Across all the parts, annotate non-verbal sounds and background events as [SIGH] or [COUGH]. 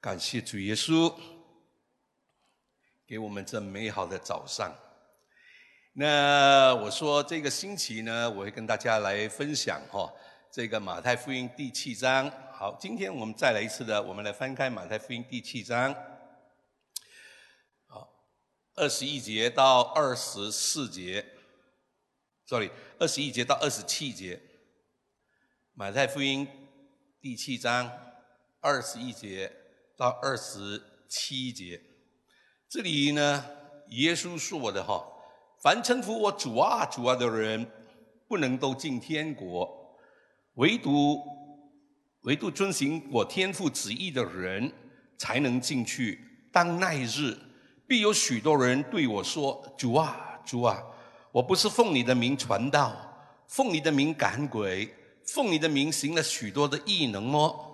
感谢主耶稣给我们这美好的早上。那我说这个星期呢，我会跟大家来分享哈，这个马太福音第七章。好，今天我们再来一次的，我们来翻开马太福音第七章，好，二十一节到二十四节，sorry，二十一节到二十七节，马太福音第七章二十一节。到二十七节，这里呢，耶稣说的哈，凡称呼我主啊主啊的人，不能都进天国，唯独唯独遵行我天父旨意的人，才能进去。当那日，必有许多人对我说：主啊主啊，我不是奉你的名传道，奉你的名赶鬼，奉你的名行了许多的异能么？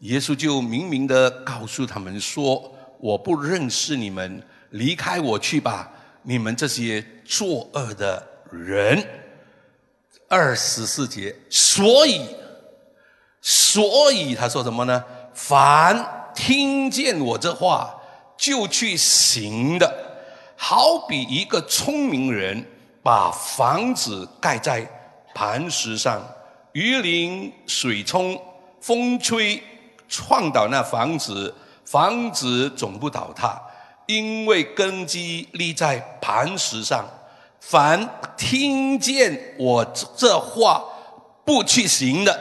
耶稣就明明的告诉他们说：“我不认识你们，离开我去吧！你们这些作恶的人。”二十四节，所以，所以他说什么呢？凡听见我这话就去行的，好比一个聪明人把房子盖在磐石上，雨淋、水冲、风吹。创倒那房子，房子总不倒塌，因为根基立在磐石上。凡听见我这话不去行的，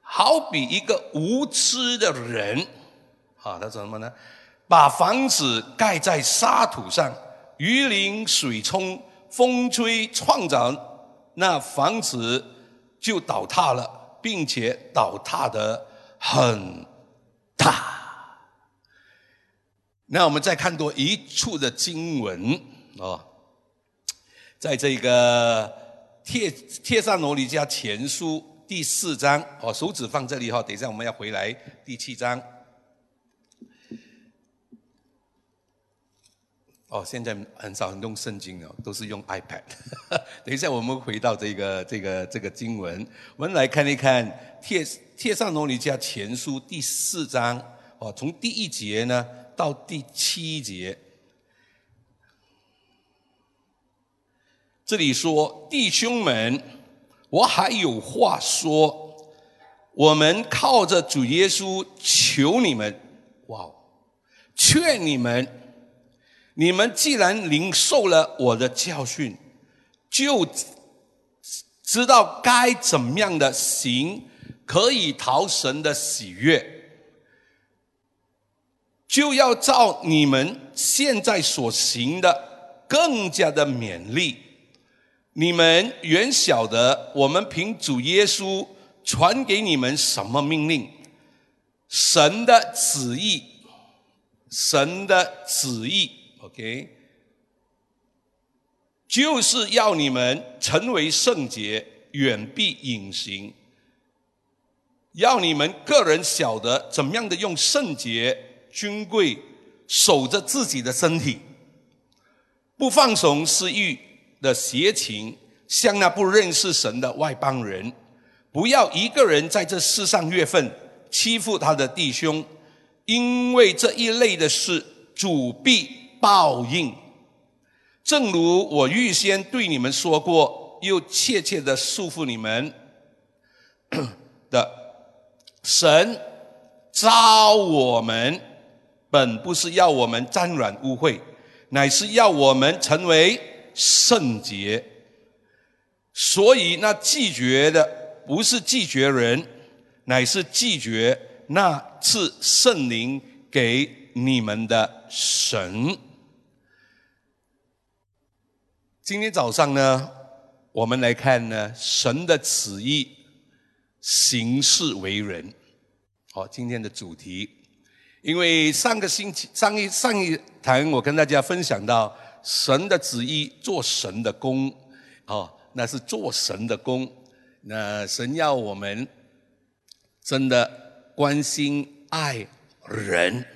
好比一个无知的人，啊，他说什么呢？把房子盖在沙土上，雨淋水冲，风吹创造那房子就倒塌了。并且倒塌的很大。那我们再看多一处的经文啊，在这个帖帖上罗尼迦前书第四章哦，手指放这里哈，等一下我们要回来第七章。哦，现在很少人用圣经哦，都是用 iPad。[LAUGHS] 等一下，我们回到这个这个这个经文，我们来看一看《帖帖上罗尼迦前书》第四章哦，从第一节呢到第七节，这里说：“弟兄们，我还有话说，我们靠着主耶稣求你们，哇，劝你们。”你们既然领受了我的教训，就知道该怎么样的行，可以讨神的喜悦，就要照你们现在所行的更加的勉励。你们原晓得我们凭主耶稣传给你们什么命令，神的旨意，神的旨意。OK，就是要你们成为圣洁，远避隐形；要你们个人晓得怎么样的用圣洁、尊贵守着自己的身体，不放纵私欲的邪情，像那不认识神的外邦人；不要一个人在这世上月份欺负他的弟兄，因为这一类的事，主必。报应，正如我预先对你们说过，又切切的束缚你们 [COUGHS] 的神招我们，本不是要我们沾染污秽，乃是要我们成为圣洁。所以那拒绝的不是拒绝人，乃是拒绝那次圣灵给你们的神。今天早上呢，我们来看呢，神的旨意，行事为人。好，今天的主题，因为上个星期上一上一堂我跟大家分享到，神的旨意做神的工，哦，那是做神的工。那神要我们真的关心爱人，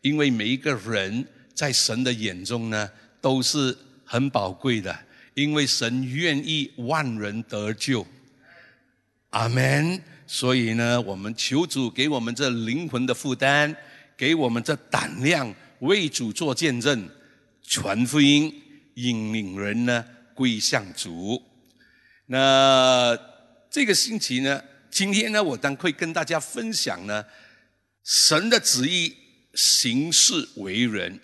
因为每一个人在神的眼中呢，都是。很宝贵的，因为神愿意万人得救，阿门。所以呢，我们求主给我们这灵魂的负担，给我们这胆量，为主做见证，传福音，引领人呢归向主。那这个星期呢，今天呢，我将会跟大家分享呢，神的旨意行事为人。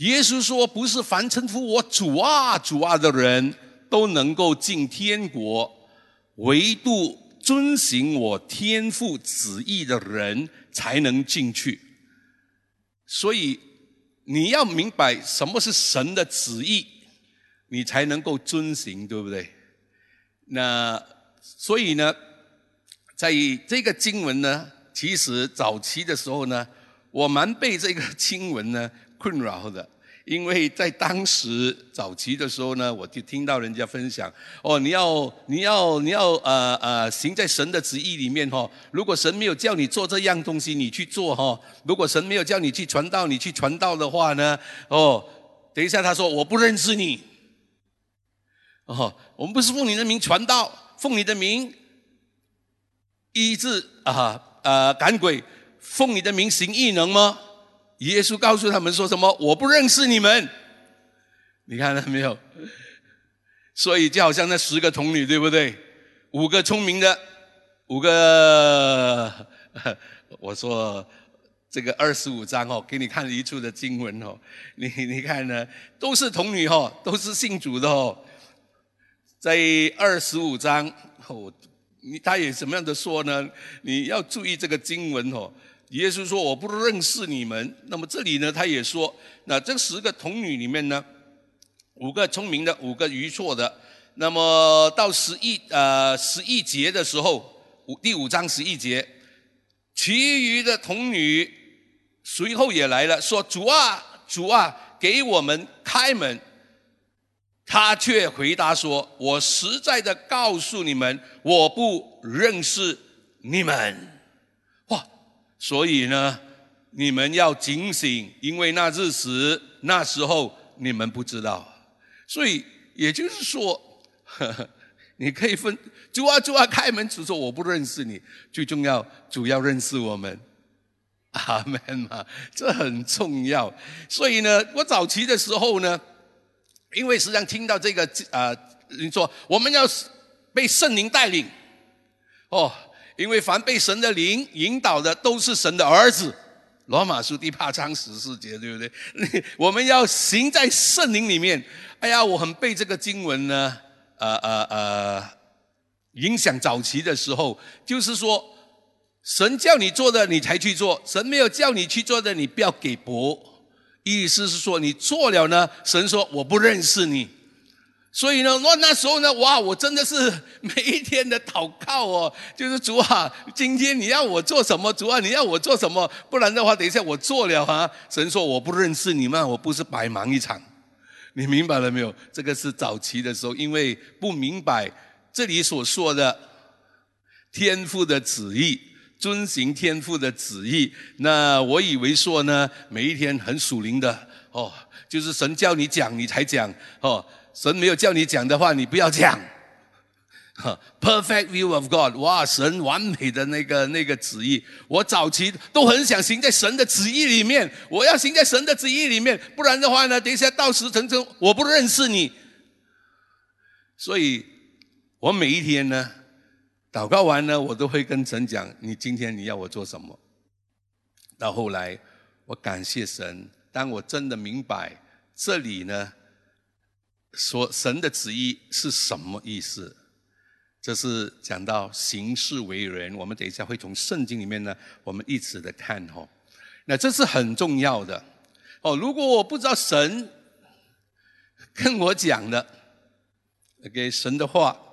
耶稣说：“不是凡称呼我主啊、主啊的人都能够进天国，唯独遵行我天父旨意的人才能进去。”所以你要明白什么是神的旨意，你才能够遵行，对不对？那所以呢，在这个经文呢，其实早期的时候呢，我蛮被这个经文呢。困扰的，因为在当时早期的时候呢，我就听到人家分享，哦，你要你要你要呃呃行在神的旨意里面哈。如果神没有叫你做这样东西，你去做哈。如果神没有叫你去传道，你去传道的话呢，哦，等一下他说我不认识你，哦，我们不是奉你的名传道，奉你的名医治啊呃赶鬼，奉你的名行异能吗？耶稣告诉他们说什么？我不认识你们，你看到没有？所以就好像那十个童女，对不对？五个聪明的，五个，[LAUGHS] 我说这个二十五章哦，给你看一处的经文哦，你你看呢，都是童女哦，都是信主的哦，在二十五章哦，你他也什么样的说呢？你要注意这个经文哦。耶稣说：“我不认识你们。”那么这里呢，他也说：“那这十个童女里面呢，五个聪明的，五个愚错的。那么到十一呃十一节的时候，五第五章十一节，其余的童女随后也来了，说：‘主啊，主啊，给我们开门。’他却回答说：‘我实在的告诉你们，我不认识你们。’”所以呢，你们要警醒，因为那日子、那时候你们不知道。所以也就是说，呵 [LAUGHS] 呵你可以分主啊主啊开门，主说我不认识你。最重要，主要认识我们。阿门嘛，这很重要。所以呢，我早期的时候呢，因为实际上听到这个啊，你说我们要被圣灵带领，哦。因为凡被神的灵引导的，都是神的儿子。罗马书第八章十四节，对不对？[LAUGHS] 我们要行在圣灵里面。哎呀，我很背这个经文呢。呃呃呃，影响早期的时候，就是说，神叫你做的，你才去做；神没有叫你去做的，你不要给驳。意思是说，你做了呢，神说我不认识你。所以呢，那那时候呢，哇，我真的是每一天的祷告哦，就是主啊，今天你要我做什么？主啊，你要我做什么？不然的话，等一下我做了哈，神说我不认识你们，我不是白忙一场。你明白了没有？这个是早期的时候，因为不明白这里所说的天父的旨意，遵行天父的旨意。那我以为说呢，每一天很属灵的哦，就是神叫你讲，你才讲哦。神没有叫你讲的话，你不要讲。[LAUGHS] Perfect view of God，哇，神完美的那个那个旨意，我早期都很想行在神的旨意里面。我要行在神的旨意里面，不然的话呢，等一下到时成成我不认识你。所以，我每一天呢，祷告完呢，我都会跟神讲：你今天你要我做什么？到后来，我感谢神，当我真的明白这里呢。说神的旨意是什么意思？这是讲到行事为人。我们等一下会从圣经里面呢，我们一直的看哦。那这是很重要的哦。如果我不知道神跟我讲的给神的话，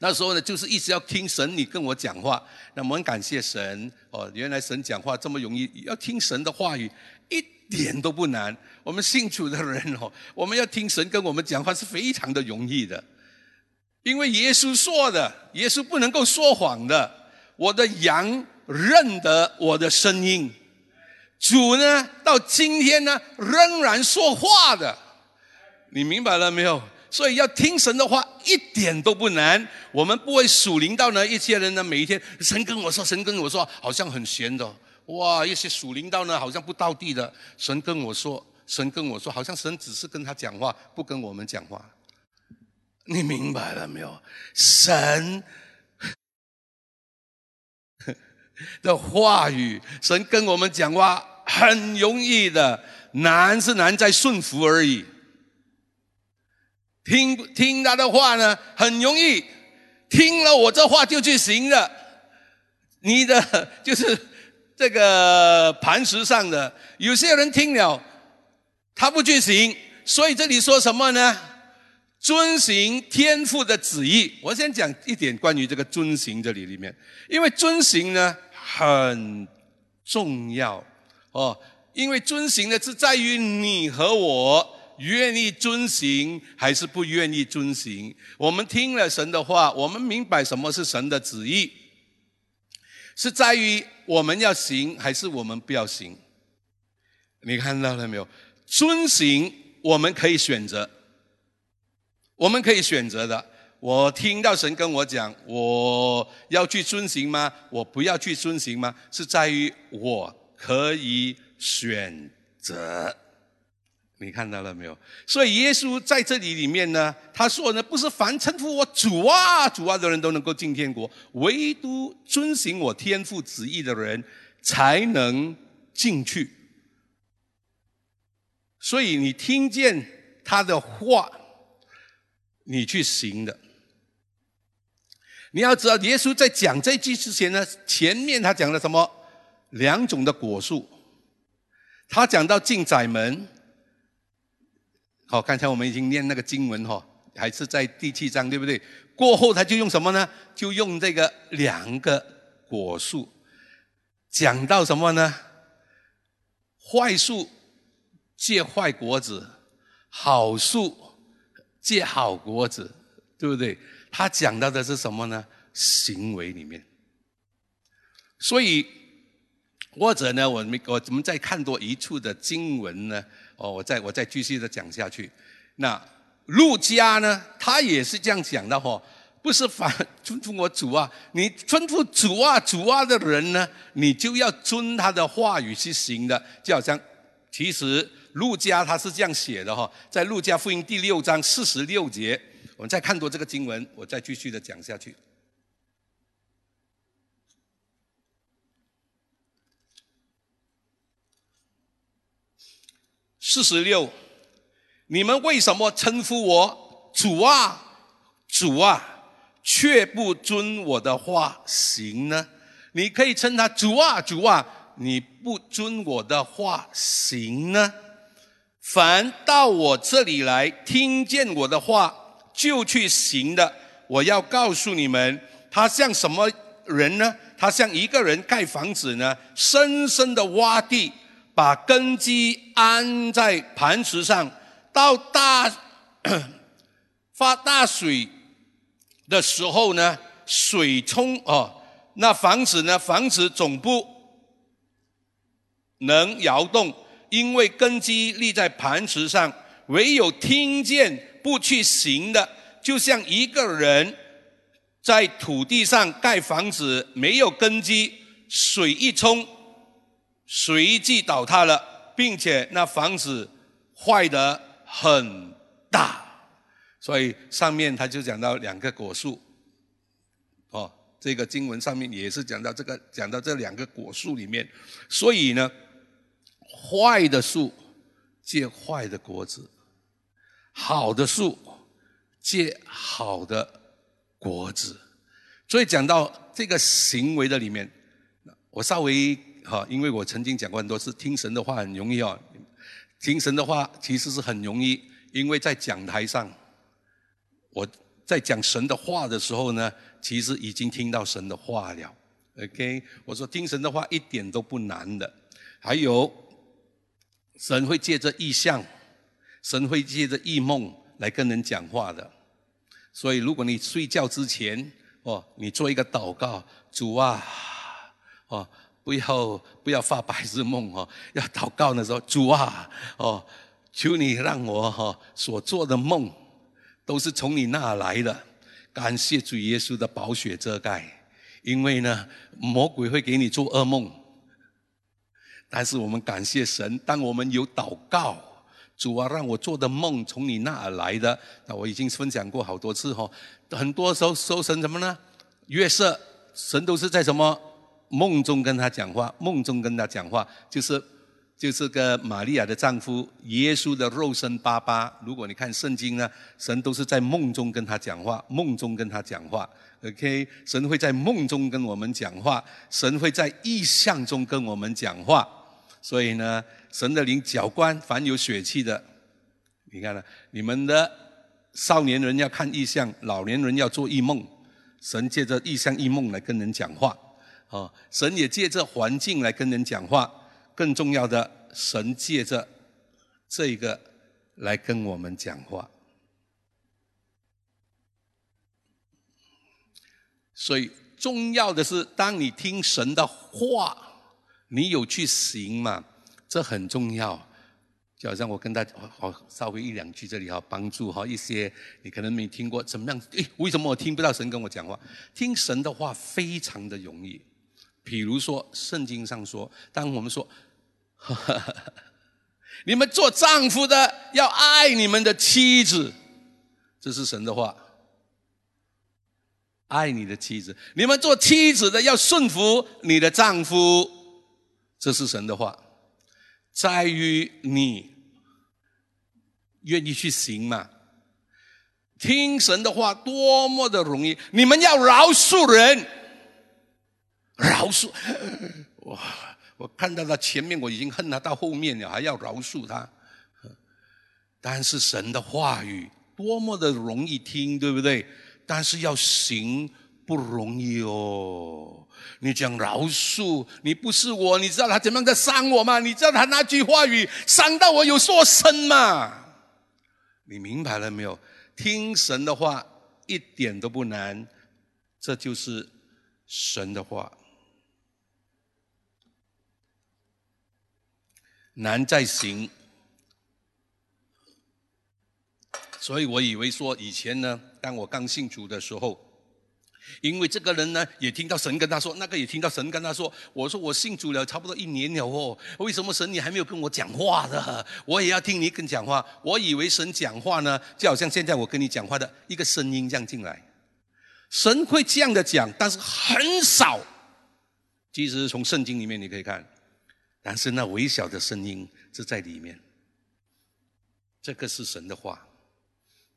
那时候呢，就是一直要听神你跟我讲话。那我们感谢神哦，原来神讲话这么容易，要听神的话语一。点都不难，我们信主的人哦，[LAUGHS] 我们要听神跟我们讲话是非常的容易的，因为耶稣说的，耶稣不能够说谎的。我的羊认得我的声音，主呢到今天呢仍然说话的，你明白了没有？所以要听神的话一点都不难。我们不会属灵到呢，一些人呢，每一天神跟我说，神跟我说，好像很闲的。哇，一些属灵到呢，好像不到地的。神跟我说，神跟我说，好像神只是跟他讲话，不跟我们讲话。你明白了没有？神 [LAUGHS] 的话语，神跟我们讲话很容易的，难是难在顺服而已。听听他的话呢，很容易，听了我这话就去行了。你的 [LAUGHS] 就是这个磐石上的，有些人听了，他不去行，所以这里说什么呢？遵行天父的旨意。我先讲一点关于这个遵行这里里面，因为遵行呢很重要哦，因为遵行呢是在于你和我愿意遵行还是不愿意遵行。我们听了神的话，我们明白什么是神的旨意，是在于我们要行还是我们不要行。你看到了没有？遵行我们可以选择。我们可以选择的。我听到神跟我讲，我要去遵行吗？我不要去遵行吗？是在于我可以选择。你看到了没有？所以耶稣在这里里面呢，他说呢，不是凡称呼我主啊、主啊的人都能够进天国，唯独遵行我天父旨意的人才能进去。所以你听见他的话。你去行的，你要知道，耶稣在讲这句之前呢，前面他讲了什么？两种的果树。他讲到进窄门，好，刚才我们已经念那个经文哈，还是在第七章，对不对？过后他就用什么呢？就用这个两个果树，讲到什么呢？坏树结坏果子，好树。结好果子，对不对？他讲到的是什么呢？行为里面。所以，或者呢，我们我们再看多一处的经文呢？哦，我再我再继续的讲下去。那路加呢，他也是这样讲的哈，不是反吩咐我主啊，你吩咐主啊主啊的人呢，你就要遵他的话语去行的，就好像其实。路加他是这样写的哈，在路加福音第六章四十六节，我们再看多这个经文，我再继续的讲下去。四十六，你们为什么称呼我主啊主啊，却不遵我的话行呢？你可以称他主啊主啊，你不遵我的话行呢？凡到我这里来听见我的话就去行的，我要告诉你们，他像什么人呢？他像一个人盖房子呢，深深的挖地，把根基安在磐石上，到大 [COUGHS] 发大水的时候呢，水冲哦，那房子呢，房子总不能摇动。因为根基立在磐石上，唯有听见不去行的，就像一个人在土地上盖房子，没有根基，水一冲，随即倒塌了，并且那房子坏得很大。所以上面他就讲到两个果树，哦，这个经文上面也是讲到这个，讲到这两个果树里面，所以呢。坏的树结坏的果子，好的树结好的果子。所以讲到这个行为的里面，我稍微哈，因为我曾经讲过很多次，听神的话很容易哦。听神的话其实是很容易，因为在讲台上，我在讲神的话的时候呢，其实已经听到神的话了。OK，我说听神的话一点都不难的，还有。神会借着意象，神会借着异梦来跟人讲话的。所以，如果你睡觉之前，哦，你做一个祷告，主啊，哦，不要不要发白日梦哦，[LAUGHS] 要祷告的时候，主啊，哦，求你让我哈所做的梦都是从你那来的。感谢主耶稣的宝血遮盖，因为呢，魔鬼会给你做噩梦。但是我们感谢神，当我们有祷告，主啊，让我做的梦从你那儿来的。那我已经分享过好多次哈，很多时候说神什么呢？月色，神都是在什么梦中跟他讲话，梦中跟他讲话，就是就是个玛利亚的丈夫耶稣的肉身爸爸。如果你看圣经呢，神都是在梦中跟他讲话，梦中跟他讲话。OK，神会在梦中跟我们讲话，神会在意象中跟我们讲话。所以呢，神的灵搅官，凡有血气的，你看呢，你们的少年人要看异象，老年人要做异梦。神借着异象异梦来跟人讲话，啊，神也借着环境来跟人讲话。更重要的，神借着这个来跟我们讲话。所以重要的是，当你听神的话。你有去行嘛？这很重要。就好像我跟大家，好稍微一两句这里哈，帮助哈一些你可能没听过怎么样？诶，为什么我听不到神跟我讲话？听神的话非常的容易。比如说圣经上说，当我们说，[LAUGHS] 你们做丈夫的要爱你们的妻子，这是神的话。爱你的妻子，你们做妻子的要顺服你的丈夫。这是神的话，在于你愿意去行嘛？听神的话多么的容易！你们要饶恕人，饶恕哇！我看到他前面我已经恨他到后面了，还要饶恕他。但是神的话语多么的容易听，对不对？但是要行不容易哦。你讲饶恕，你不是我，你知道他怎么样在伤我吗？你知道他那句话语伤到我有多深吗？你明白了没有？听神的话一点都不难，这就是神的话。难在行，所以我以为说以前呢，当我刚信主的时候。因为这个人呢，也听到神跟他说，那个也听到神跟他说。我说我信主了差不多一年了哦，为什么神你还没有跟我讲话的？我也要听你跟讲话。我以为神讲话呢，就好像现在我跟你讲话的一个声音这样进来。神会这样的讲，但是很少。其实从圣经里面你可以看，但是那微小的声音是在里面。这个是神的话，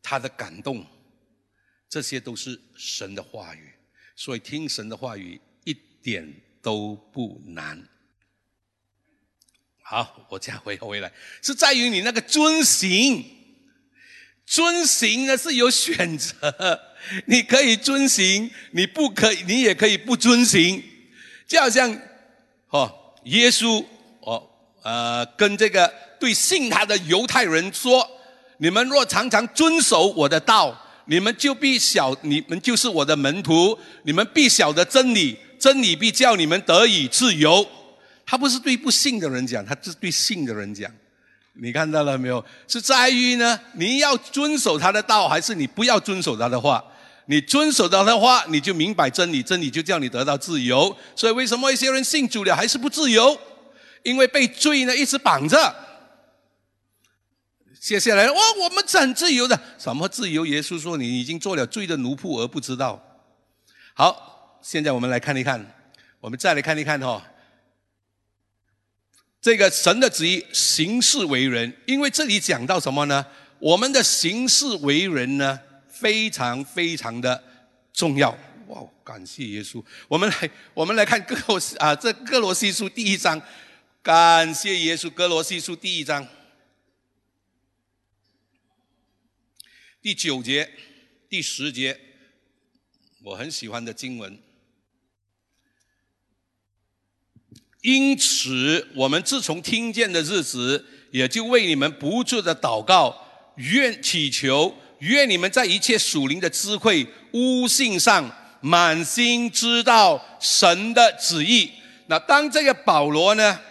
他的感动。这些都是神的话语，所以听神的话语一点都不难。好，我再回回来，是在于你那个遵行。遵行呢是有选择，你可以遵行，你不可以，你也可以不遵行。就好像哦，耶稣，呃，跟这个对信他的犹太人说：“你们若常常遵守我的道。”你们就必晓，你们就是我的门徒。你们必晓得真理，真理必叫你们得以自由。他不是对不信的人讲，他是对信的人讲。你看到了没有？是在于呢，你要遵守他的道，还是你不要遵守他的话？你遵守他的话，你就明白真理，真理就叫你得到自由。所以为什么一些人信主了还是不自由？因为被罪呢一直绑着。接下来，哇，我们是很自由的，什么自由？耶稣说你已经做了罪的奴仆而不知道。好，现在我们来看一看，我们再来看一看哈，这个神的旨意行事为人，因为这里讲到什么呢？我们的行事为人呢，非常非常的重要。哇，感谢耶稣！我们来，我们来看哥罗啊，这哥罗西书第一章，感谢耶稣，哥罗西书第一章。第九节、第十节，我很喜欢的经文。因此，我们自从听见的日子，也就为你们不住的祷告，愿祈求，愿你们在一切属灵的智慧、悟性上，满心知道神的旨意。那当这个保罗呢，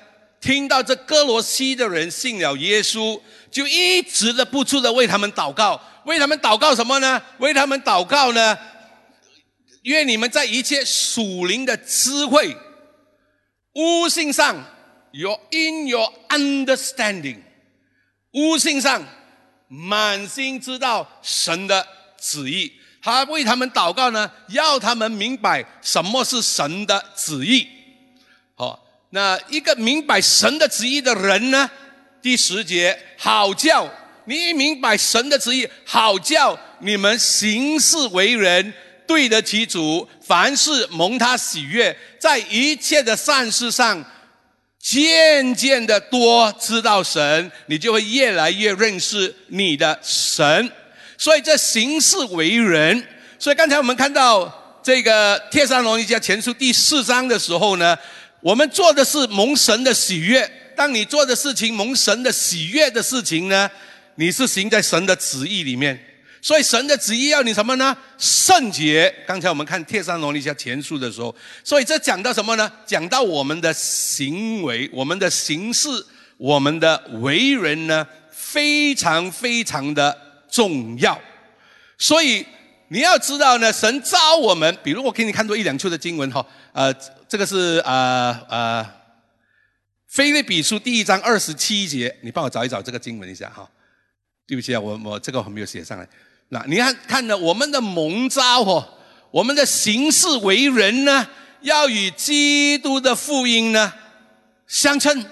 听到这哥罗西的人信了耶稣，就一直的不住的为他们祷告。为他们祷告什么呢？为他们祷告呢？愿你们在一切属灵的智慧、悟性上，you in your understanding，悟性上满心知道神的旨意。他为他们祷告呢，要他们明白什么是神的旨意。那一个明白神的旨意的人呢？第十节，好叫你明白神的旨意，好叫你们行事为人对得起主，凡事蒙他喜悦，在一切的善事上，渐渐的多知道神，你就会越来越认识你的神。所以这行事为人，所以刚才我们看到这个《帖撒罗尼迦前书》第四章的时候呢，我们做的是蒙神的喜悦。当你做的事情蒙神的喜悦的事情呢，你是行在神的旨意里面。所以神的旨意要你什么呢？圣洁。刚才我们看《帖撒罗尼迦前书》的时候，所以这讲到什么呢？讲到我们的行为、我们的行事、我们的为人呢，非常非常的重要。所以你要知道呢，神召我们，比如我给你看多一两处的经文哈，呃，这个是呃呃。菲利比书第一章二十七节，你帮我找一找这个经文一下哈。对不起啊，我我这个还没有写上来。那你看看呢，我们的蒙召哦，我们的行事为人呢，要与基督的福音呢相称。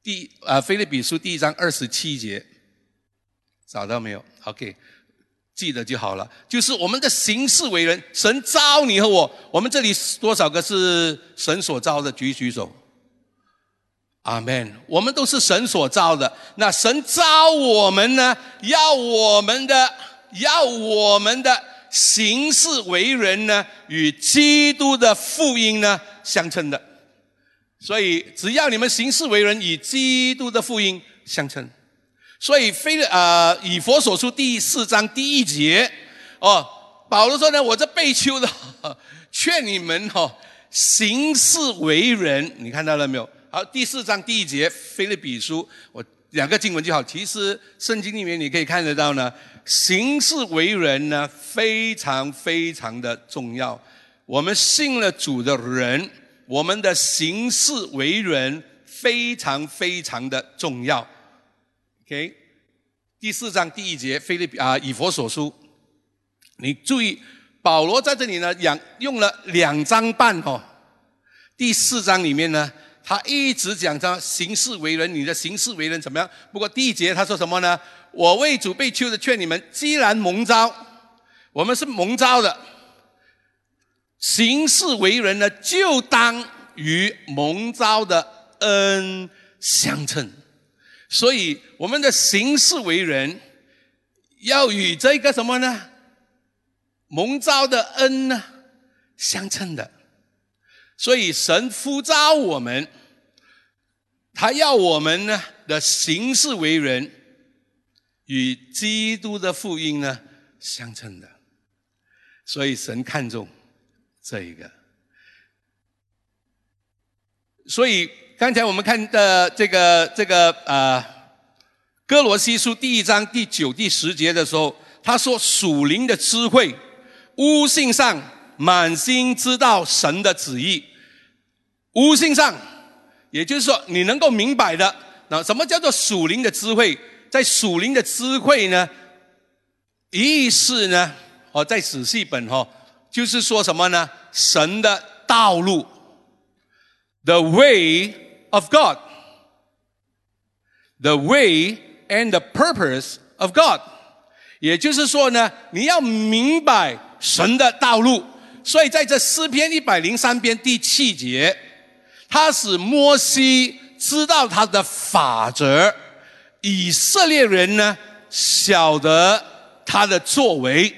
第啊，菲利比书第一章二十七节，找到没有？OK，记得就好了。就是我们的行事为人，神召你和我，我们这里多少个是神所召的？举举手。阿门。我们都是神所造的。那神招我们呢？要我们的，要我们的行事为人呢，与基督的福音呢相称的。所以，只要你们行事为人与基督的福音相称。所以，非呃以佛所书第四章第一节哦，保罗说呢：“我这被囚的，[LAUGHS] 劝你们哦，行事为人。”你看到了没有？好，第四章第一节，菲律比书，我两个经文就好。其实圣经里面你可以看得到呢，行事为人呢非常非常的重要。我们信了主的人，我们的行事为人非常非常的重要。OK，第四章第一节，菲利比啊以佛所书，你注意，保罗在这里呢，两用了两章半哦。第四章里面呢。他一直讲他行事为人，你的行事为人怎么样？不过第一节他说什么呢？我为主被囚的劝你们，既然蒙召，我们是蒙召的，行事为人呢，就当与蒙召的恩相称。所以我们的行事为人要与这个什么呢？蒙召的恩呢相称的。所以神呼召我们，他要我们呢的行事为人，与基督的福音呢相称的。所以神看重这一个。所以刚才我们看的这个这个呃哥罗西书第一章第九第十节的时候，他说属灵的智慧，悟性上满心知道神的旨意。悟性上，也就是说，你能够明白的，那什么叫做属灵的智慧？在属灵的智慧呢，意思呢，哦，在仔细本哈，就是说什么呢？神的道路，the way of God，the way and the purpose of God，也就是说呢，你要明白神的道路。所以在这诗篇一百零三篇第七节。他使摩西知道他的法则，以色列人呢晓得他的作为。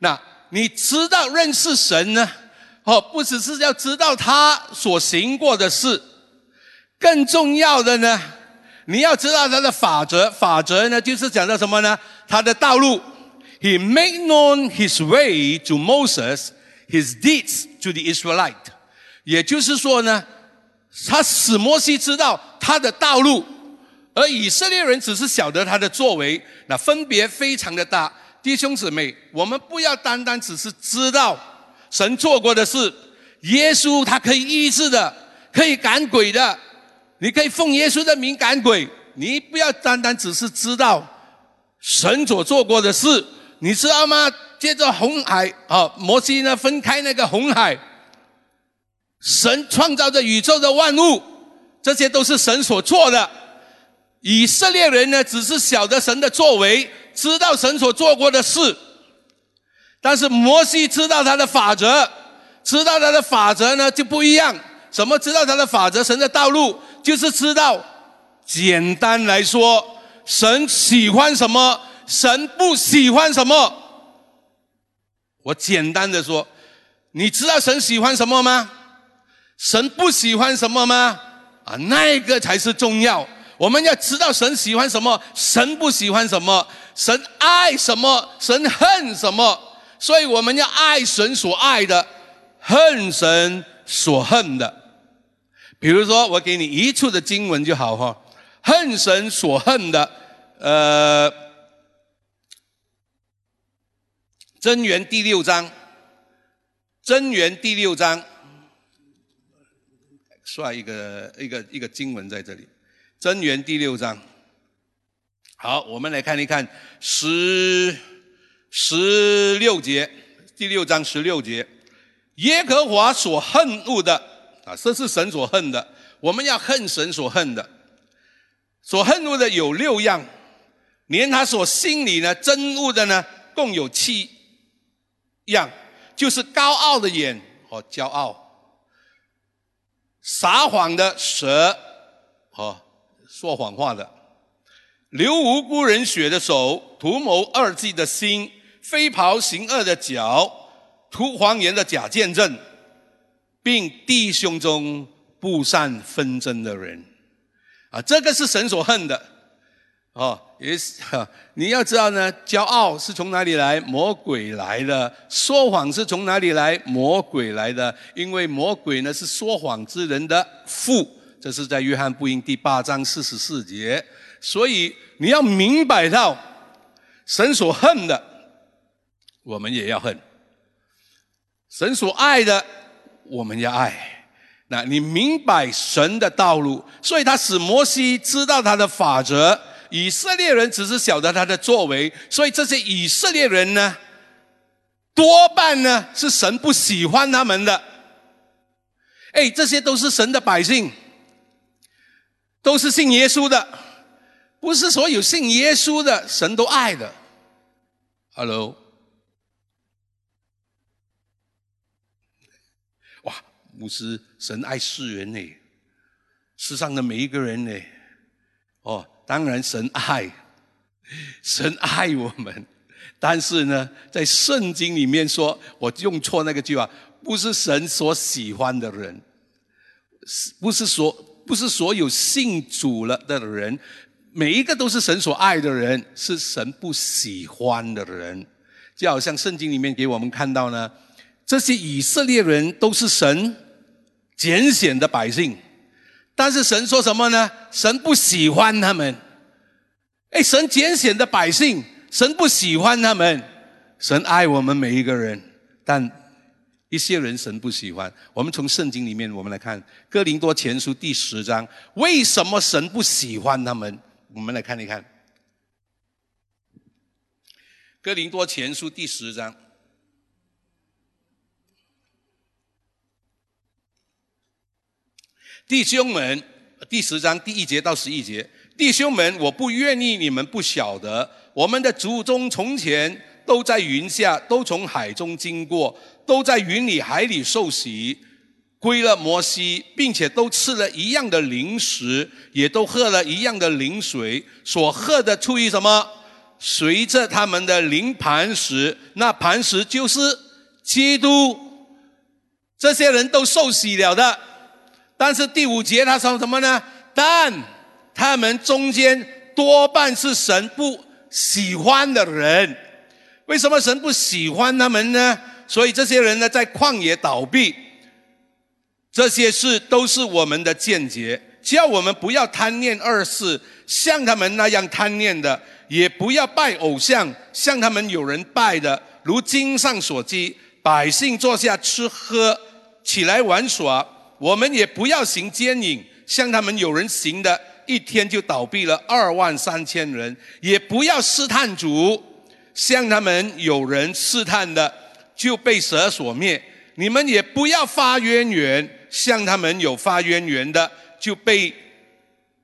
那你知道认识神呢？哦，不只是要知道他所行过的事，更重要的呢，你要知道他的法则。法则呢，就是讲到什么呢？他的道路。He made known his way to Moses, his deeds to the Israelite。也就是说呢。他使摩西知道他的道路，而以色列人只是晓得他的作为，那分别非常的大。弟兄姊妹，我们不要单单只是知道神做过的事，耶稣他可以医治的，可以赶鬼的，你可以奉耶稣的名赶鬼。你不要单单只是知道神所做过的事，你知道吗？接着红海啊，摩西呢分开那个红海，神创造着宇宙的万物，这些都是神所做的。以色列人呢，只是晓得神的作为，知道神所做过的事，但是摩西知道他的法则，知道他的法则呢就不一样。怎么知道他的法则？神的道路就是知道。简单来说，神喜欢什么，神不喜欢什么。我简单的说，你知道神喜欢什么吗？神不喜欢什么吗？啊，那个才是重要。我们要知道神喜欢什么，神不喜欢什么，神爱什么，神恨什么。所以我们要爱神所爱的，恨神所恨的。比如说，我给你一处的经文就好哈。恨神所恨的，呃，《真言》第六章，《真言》第六章，算一个一个一个经文在这里，《真言》第六章。好，我们来看一看十十六节，第六章十六节，耶和华所恨恶的啊，这是神所恨的，我们要恨神所恨的。所恨恶的有六样，连他所心里呢憎恶的呢，共有七样，就是高傲的眼和骄傲，撒谎的舌和说谎话的，流无辜人血的手，图谋二计的心，飞袍行恶的脚，图谎言的假见证，并弟兄中不善纷争的人。啊，这个是神所恨的，哦，也是哈。你要知道呢，骄傲是从哪里来？魔鬼来的。说谎是从哪里来？魔鬼来的。因为魔鬼呢是说谎之人的父，这是在约翰福音第八章四十四节。所以你要明白到，神所恨的，我们也要恨；神所爱的，我们要爱。那你明白神的道路，所以他使摩西知道他的法则，以色列人只是晓得他的作为，所以这些以色列人呢，多半呢是神不喜欢他们的。哎，这些都是神的百姓，都是信耶稣的，不是所有信耶稣的神都爱的。Hello。牧师，神爱世人呢，世上的每一个人呢，哦，当然神爱，神爱我们，但是呢，在圣经里面说，我用错那个句话，不是神所喜欢的人，不是所不是所有信主了的人，每一个都是神所爱的人，是神不喜欢的人，就好像圣经里面给我们看到呢。这些以色列人都是神拣选的百姓，但是神说什么呢？神不喜欢他们。哎，神拣选的百姓，神不喜欢他们。神爱我们每一个人，但一些人神不喜欢。我们从圣经里面，我们来看《哥林多前书》第十章，为什么神不喜欢他们？我们来看一看《哥林多前书》第十章。弟兄们，第十章第一节到十一节，弟兄们，我不愿意你们不晓得，我们的祖宗从前都在云下，都从海中经过，都在云里海里受洗，归了摩西，并且都吃了一样的零食，也都喝了一样的灵水，所喝的出于什么？随着他们的灵磐石，那磐石就是基督。这些人都受洗了的。但是第五节他说什么呢？但他们中间多半是神不喜欢的人。为什么神不喜欢他们呢？所以这些人呢，在旷野倒闭。这些事都是我们的见解，叫我们不要贪念二世，像他们那样贪念的；也不要拜偶像，像他们有人拜的。如经上所记，百姓坐下吃喝，起来玩耍。我们也不要行奸淫，像他们有人行的，一天就倒闭了二万三千人；也不要试探主，像他们有人试探的，就被蛇所灭。你们也不要发渊源，像他们有发渊源的，就被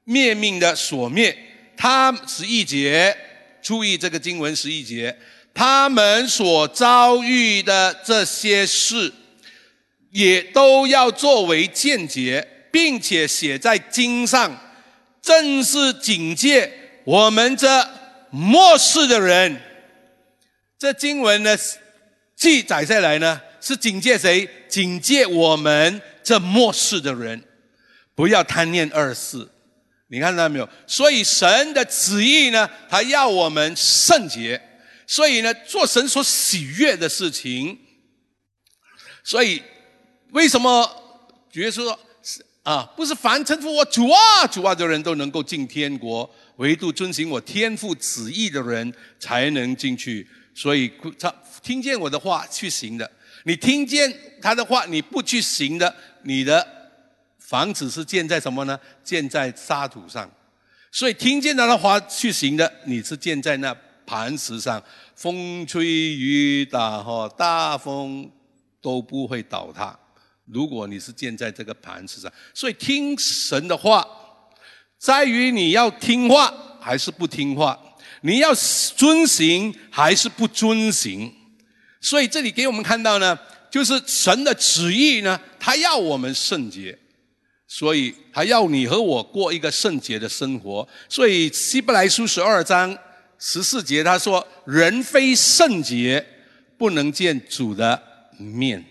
灭命的所灭。他十一节，注意这个经文十一节，他们所遭遇的这些事，也都要作为见解，并且写在经上，正是警戒我们这末世的人。这经文呢，记载下来呢。是警戒谁？警戒我们这末世的人，不要贪念二世。你看到没有？所以神的旨意呢，他要我们圣洁。所以呢，做神所喜悦的事情。所以为什么主耶稣说啊，不是凡称呼我主啊主啊的人都能够进天国，唯独遵行我天父旨意的人才能进去。所以他听见我的话去行的。你听见他的话，你不去行的，你的房子是建在什么呢？建在沙土上。所以听见他的话去行的，你是建在那磐石上，风吹雨打哈，大风都不会倒塌。如果你是建在这个磐石上，所以听神的话，在于你要听话还是不听话，你要遵行还是不遵行。所以这里给我们看到呢，就是神的旨意呢，他要我们圣洁，所以他要你和我过一个圣洁的生活。所以希伯来书十二章十四节他说：“人非圣洁，不能见主的面。”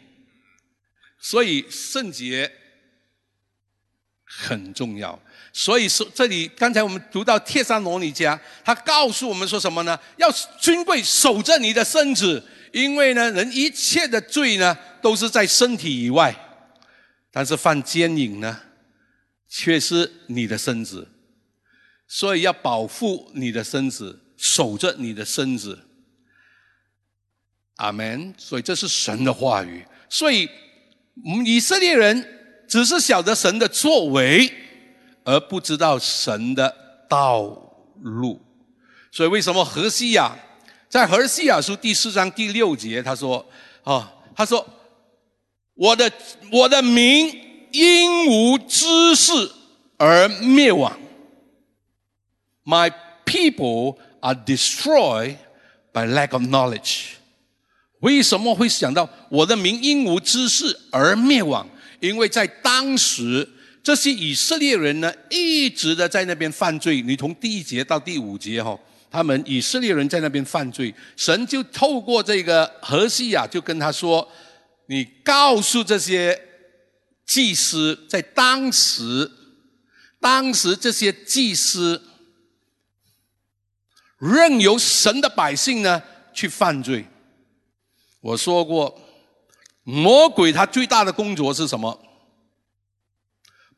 所以圣洁很重要。所以说这里刚才我们读到帖撒罗尼迦，他告诉我们说什么呢？要尊贵守着你的身子。因为呢，人一切的罪呢，都是在身体以外，但是犯奸淫呢，却是你的身子，所以要保护你的身子，守着你的身子。阿门。所以这是神的话语。所以，我们以色列人只是晓得神的作为，而不知道神的道路。所以，为什么何西亚？在何西亚书第四章第六节，他说：“啊，他说，我的我的民因无知识而灭亡。My people are destroyed by lack of knowledge。为什么会想到我的民因无知识而灭亡？因为在当时，这些以色列人呢，一直的在那边犯罪。你从第一节到第五节，哈。”他们以色列人在那边犯罪，神就透过这个何西亚就跟他说：“你告诉这些祭司，在当时，当时这些祭司任由神的百姓呢去犯罪。我说过，魔鬼他最大的工作是什么？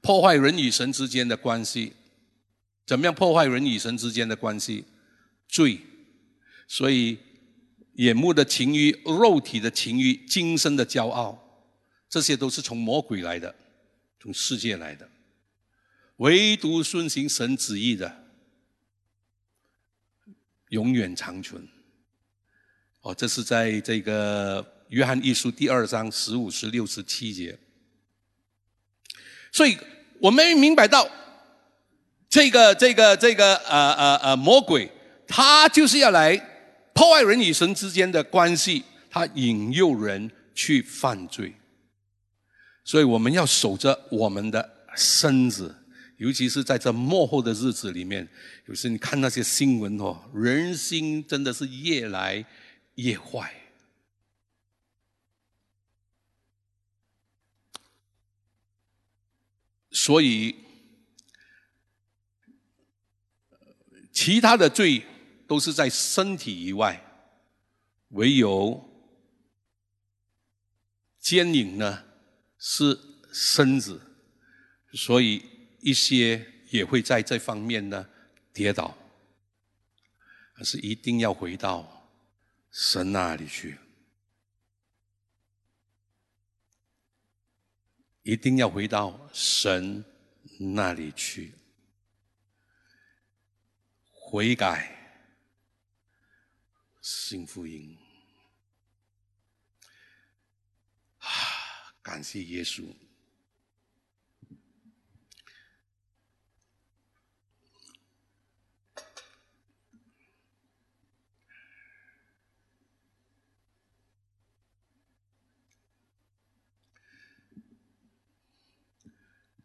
破坏人与神之间的关系。怎么样破坏人与神之间的关系？”罪，所以眼目的情欲、肉体的情欲、今生的骄傲，这些都是从魔鬼来的，从世界来的。唯独顺行神旨意的，永远长存。哦，这是在这个约翰一书第二章十五、十六、十七节。所以我们明白到，这个、这个、这个，呃、呃、呃，魔鬼。他就是要来破坏人与神之间的关系，他引诱人去犯罪，所以我们要守着我们的身子，尤其是在这幕后的日子里面，有时你看那些新闻哦，人心真的是越来越坏，所以其他的罪。都是在身体以外，唯有奸淫呢是身子，所以一些也会在这方面呢跌倒，而是一定要回到神那里去，一定要回到神那里去，悔改，幸福音。啊，感谢耶稣。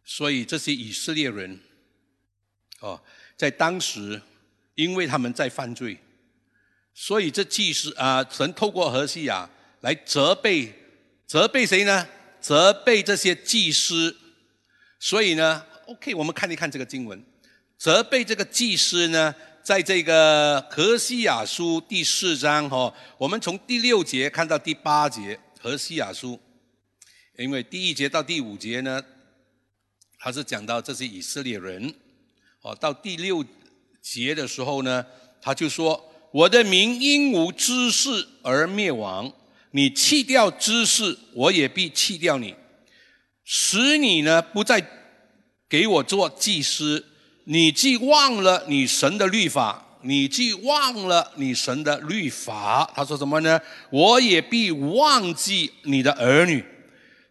所以这些以色列人，哦，在当时，因为他们在犯罪，所以这祭司啊，神透过何西亚来责备，责备谁呢？责备这些祭司。所以呢，OK，我们看一看这个经文，责备这个祭司呢，在这个何西亚书第四章哈，我们从第六节看到第八节，何西亚书，因为第一节到第五节呢。他是讲到这些以色列人，哦，到第六节的时候呢，他就说：“我的民因无知识而灭亡，你弃掉知识，我也必弃掉你，使你呢不再给我做祭司。你既忘了你神的律法，你既忘了你神的律法，他说什么呢？我也必忘记你的儿女。”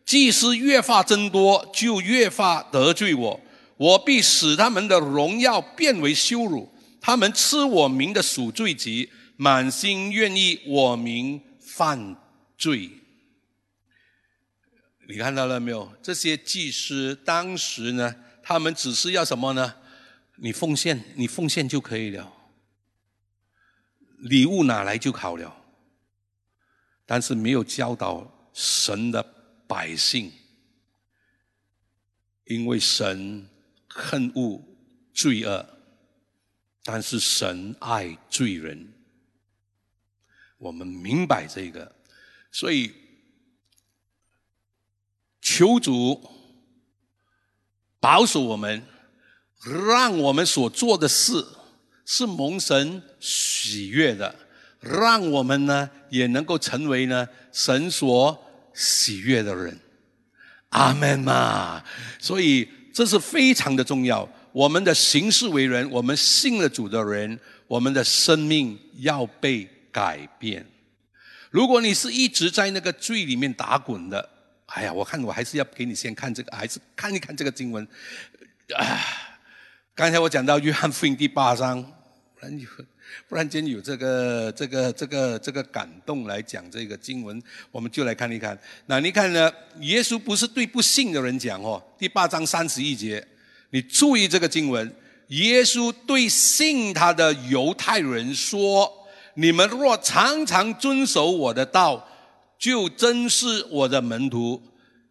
祭司越发增多，就越发得罪我。我必使他们的荣耀变为羞辱。他们吃我名的赎罪祭，满心愿意我名犯罪。你看到了没有？这些祭司当时呢，他们只是要什么呢？你奉献，你奉献就可以了。礼物拿来就好了。但是没有教导神的。百姓因为神恨恶罪恶，但是神爱罪人。我们明白这个，所以求主保守我们，让我们所做的事是蒙神喜悦的，让我们呢也能够成为呢神所。喜悦的人，阿门嘛！所以这是非常的重要。我们的行事为人，我们信了主的人，我们的生命要被改变。如果你是一直在那个罪里面打滚的，哎呀，我看我还是要给你先看这个，还是看一看这个经文。啊，刚才我讲到约翰福音第八章，忽然间有这个这个这个这个感动来讲这个经文，我们就来看一看。那你看呢？耶稣不是对不信的人讲哦，第八章三十一节，你注意这个经文。耶稣对信他的犹太人说：“你们若常常遵守我的道，就真是我的门徒。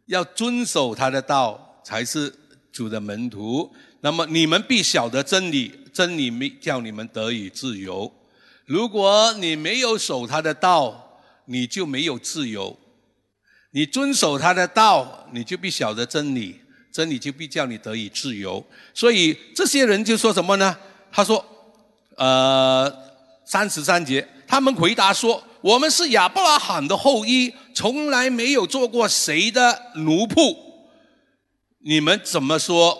要遵守他的道，才是主的门徒。那么你们必晓得真理。”真理没叫你们得以自由。如果你没有守他的道，你就没有自由。你遵守他的道，你就必晓得真理，真理就必叫你得以自由。所以这些人就说什么呢？他说：“呃，三十三节，他们回答说：我们是亚伯拉罕的后裔，从来没有做过谁的奴仆。你们怎么说？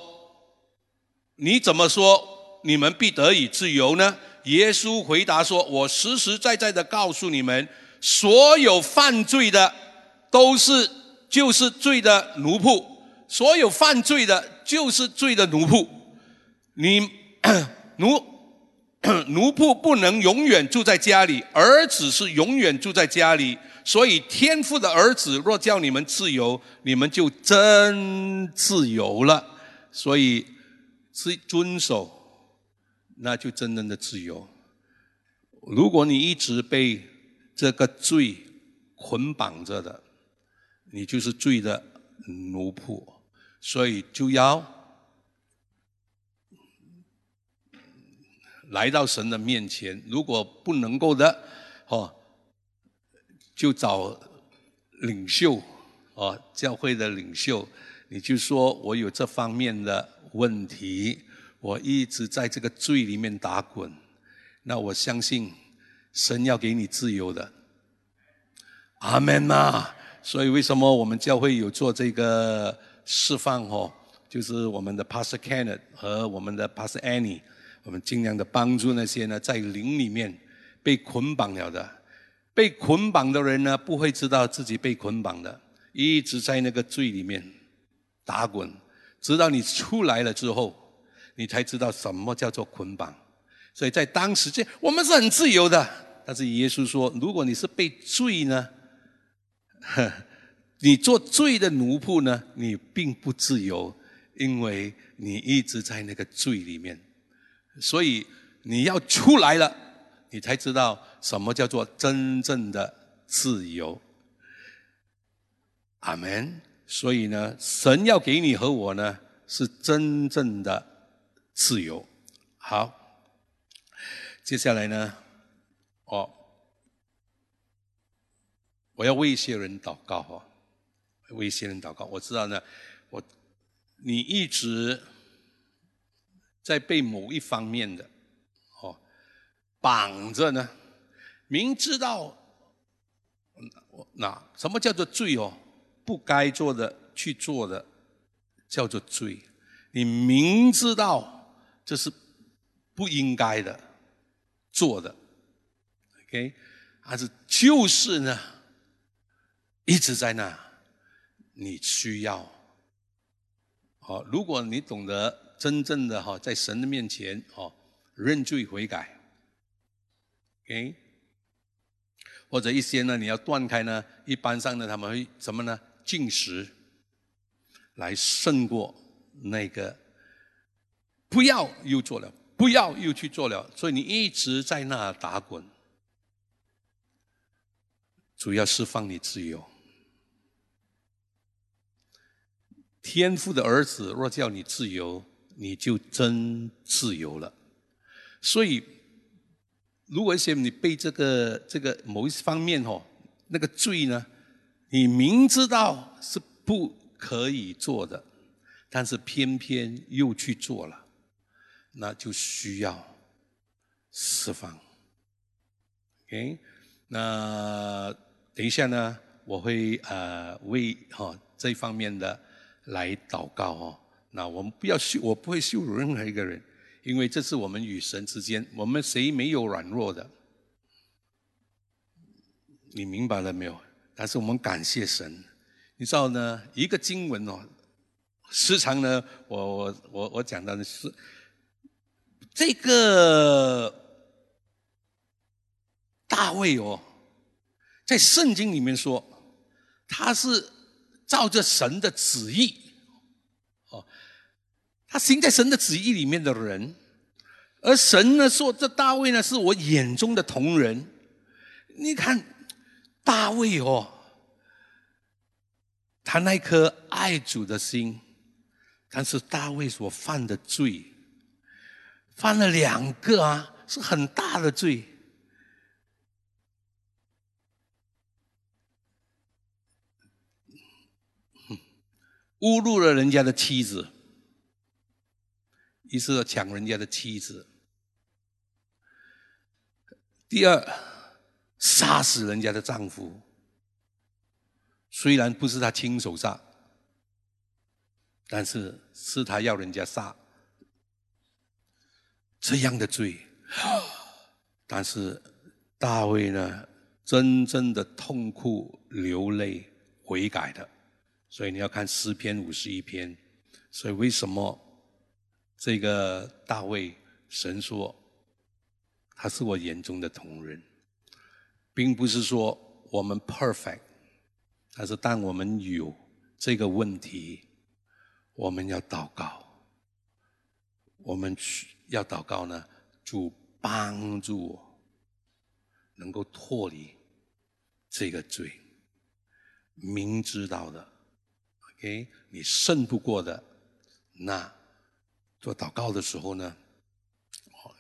你怎么说？”你们必得以自由呢？耶稣回答说：“我实实在在的告诉你们，所有犯罪的都是就是罪的奴仆，所有犯罪的就是罪的奴仆。你 [COUGHS] 奴奴仆不能永远住在家里，儿子是永远住在家里。所以天父的儿子若叫你们自由，你们就真自由了。所以是遵守。”那就真正的自由。如果你一直被这个罪捆绑着的，你就是罪的奴仆。所以就要来到神的面前。如果不能够的，哦，就找领袖，哦，教会的领袖，你就说我有这方面的问题。我一直在这个罪里面打滚，那我相信神要给你自由的。阿门呐！所以为什么我们教会有做这个释放哦？就是我们的 Pastor Kenneth 和我们的 Pastor Annie，我们尽量的帮助那些呢在灵里面被捆绑了的。被捆绑的人呢，不会知道自己被捆绑的，一直在那个罪里面打滚，直到你出来了之后，你才知道什么叫做捆绑。所以在当时这我们是很自由的，但是耶稣说，如果你是被罪呢，你做罪的奴仆呢，你并不自由，因为你一直在那个罪里面，所以你要出来了。你才知道什么叫做真正的自由，阿门。所以呢，神要给你和我呢，是真正的自由。好，接下来呢，哦，我要为一些人祷告哦，为一些人祷告。我知道呢，我你一直在被某一方面的哦。绑着呢，明知道那什么叫做罪哦？不该做的去做的叫做罪。你明知道这是不应该的做的，OK？还是就是呢，一直在那，你需要。好，如果你懂得真正的哈，在神的面前哦，认罪悔改。OK，或者一些呢，你要断开呢，一般上呢，他们会什么呢？进食来胜过那个不要又做了，不要又去做了，所以你一直在那打滚，主要释放你自由。天父的儿子若叫你自由，你就真自由了。所以。如果一些你被这个这个某一方面哦，那个罪呢，你明知道是不可以做的，但是偏偏又去做了，那就需要释放。OK，那等一下呢，我会呃为哈这方面的来祷告哦。那我们不要羞，我不会羞辱任何一个人。因为这是我们与神之间，我们谁没有软弱的？你明白了没有？但是我们感谢神，你知道呢？一个经文哦，时常呢，我我我我讲到的是这个大卫哦，在圣经里面说，他是照着神的旨意哦。他行在神的旨意里面的人，而神呢说：“这大卫呢是我眼中的同人。”你看大卫哦，他那颗爱主的心，但是大卫所犯的罪，犯了两个啊，是很大的罪，侮辱了人家的妻子。一是抢人家的妻子，第二杀死人家的丈夫，虽然不是他亲手杀，但是是他要人家杀，这样的罪，[GASPS] 但是大卫呢，真正的痛哭流泪悔改的，所以你要看诗篇五十一篇，所以为什么？这个大卫神说，他是我眼中的同人，并不是说我们 perfect，但是当我们有这个问题，我们要祷告，我们去要祷告呢，主帮助我，能够脱离这个罪，明知道的，OK，你胜不过的，那。做祷告的时候呢，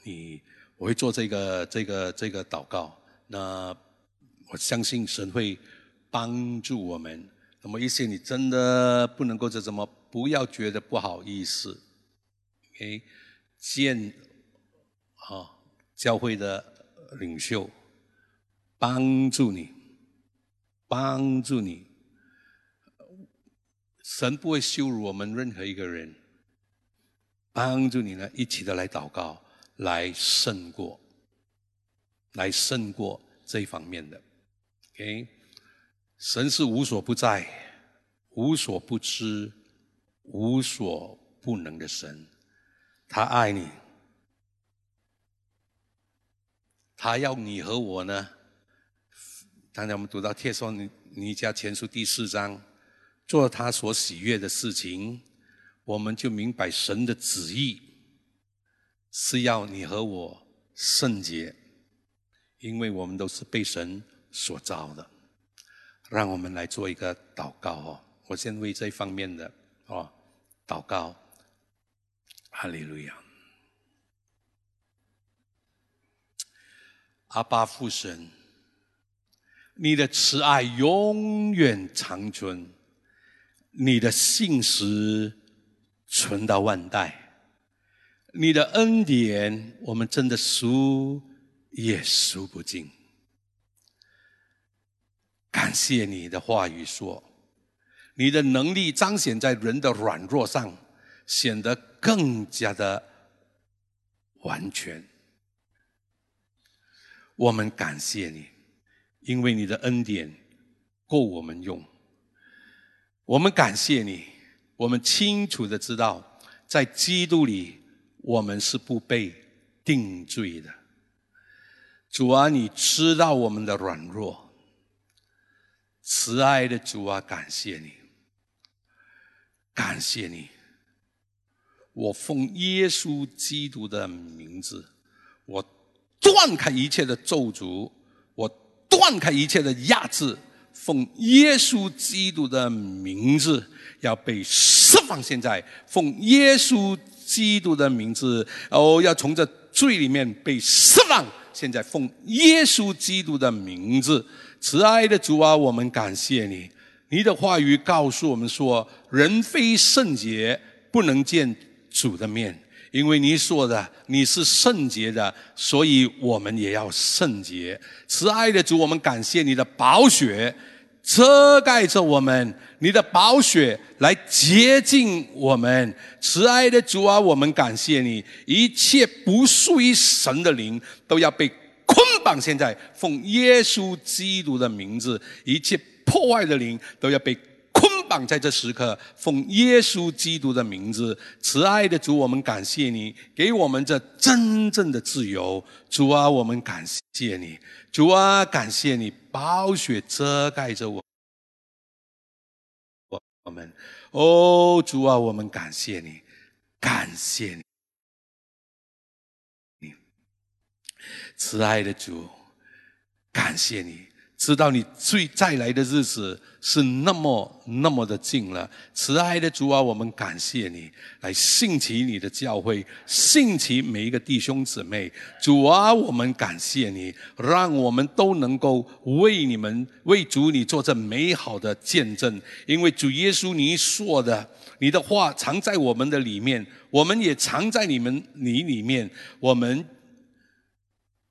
你我会做这个这个这个祷告。那我相信神会帮助我们。那么一些你真的不能够这怎么，不要觉得不好意思。OK，见啊教会的领袖，帮助你，帮助你。神不会羞辱我们任何一个人，帮助你呢，一起的来祷告，来胜过，来胜过这一方面的。OK，神是无所不在、无所不知、无所不能的神，他爱你，他要你和我呢。刚才我们读到《帖撒尼迦前书》第四章。做他所喜悦的事情，我们就明白神的旨意是要你和我圣洁，因为我们都是被神所造的。让我们来做一个祷告哦，我先为这方面的哦祷告。哈利路亚，阿巴父神，你的慈爱永远长存。你的信实存到万代，你的恩典我们真的数也数不尽。感谢你的话语说，你的能力彰显在人的软弱上，显得更加的完全。我们感谢你，因为你的恩典够我们用。我们感谢你，我们清楚的知道，在基督里我们是不被定罪的。主啊，你知道我们的软弱，慈爱的主啊，感谢你，感谢你。我奉耶稣基督的名字，我断开一切的咒诅，我断开一切的压制。奉耶稣基督的名字要被释放，现在奉耶稣基督的名字哦，要从这罪里面被释放。现在奉耶稣基督的名字，慈爱的主啊，我们感谢你。你的话语告诉我们说，人非圣洁不能见主的面，因为你说的你是圣洁的，所以我们也要圣洁。慈爱的主，我们感谢你的宝血。遮盖着我们，你的宝血来洁净我们。慈爱的主啊，我们感谢你。一切不属于神的灵都要被捆绑。现在奉耶稣基督的名字，一切破坏的灵都要被在这时刻，奉耶稣基督的名字，慈爱的主，我们感谢你，给我们这真正的自由。主啊，我们感谢你。主啊，感谢你，宝血遮盖着我，我我们，哦，主啊，我们感谢你，感谢你，慈爱的主，感谢你。知道你最再来的日子是那么那么的近了，慈爱的主啊，我们感谢你来兴起你的教会，兴起每一个弟兄姊妹。主啊，我们感谢你，让我们都能够为你们为主你做这美好的见证。因为主耶稣你说的，你的话藏在我们的里面，我们也藏在你们你里面，我们。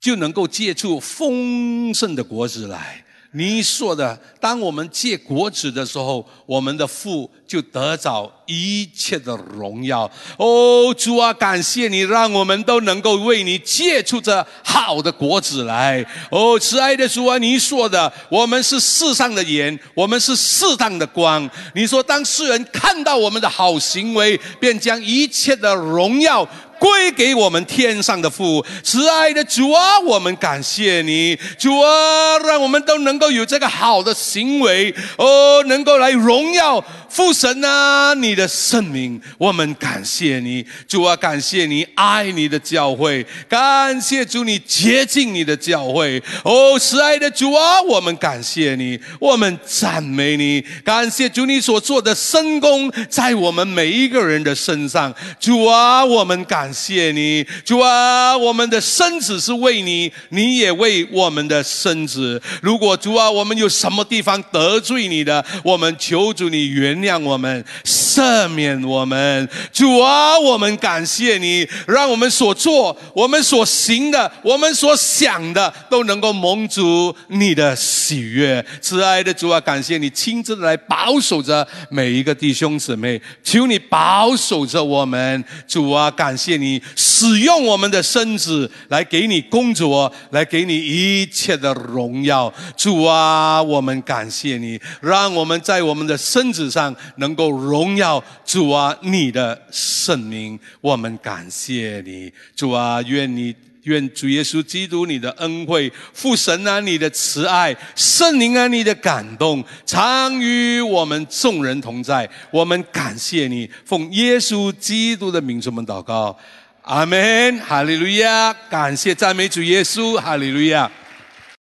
就能够结出丰盛的果子来。你说的，当我们借果子的时候，我们的父就得着一切的荣耀。哦，主啊，感谢你，让我们都能够为你借出这好的果子来。哦，慈爱的主啊，你说的，我们是世上的盐，我们是世上的光。你说，当世人看到我们的好行为，便将一切的荣耀。归给我们天上的父，慈爱的主啊，我们感谢你，主啊，让我们都能够有这个好的行为，哦，能够来荣耀。父神啊，你的圣名，我们感谢你，主啊，感谢你爱你的教会，感谢主你洁净你的教会。哦，慈爱的主啊，我们感谢你，我们赞美你，感谢主你所做的深功在我们每一个人的身上。主啊，我们感谢你，主啊，我们的身子是为你，你也为我们的身子。如果主啊，我们有什么地方得罪你的，我们求主你原。谅我们，赦免我们。主啊，我们感谢你，让我们所做、我们所行的、我们所想的，都能够蒙主你的喜悦。慈爱的主啊，感谢你亲自来保守着每一个弟兄姊妹，求你保守着我们。主啊，感谢你使用我们的身子来给你工作，来给你一切的荣耀。主啊，我们感谢你，让我们在我们的身子上能够荣耀主啊，你的圣名。我们感谢你，主啊，愿你愿主耶稣基督你的恩惠、父神啊你的慈爱、圣灵啊你的感动，常与我们众人同在。我们感谢你，奉耶稣基督的名，我们祷告，阿门，哈利路亚！感谢赞美主耶稣，哈利路亚。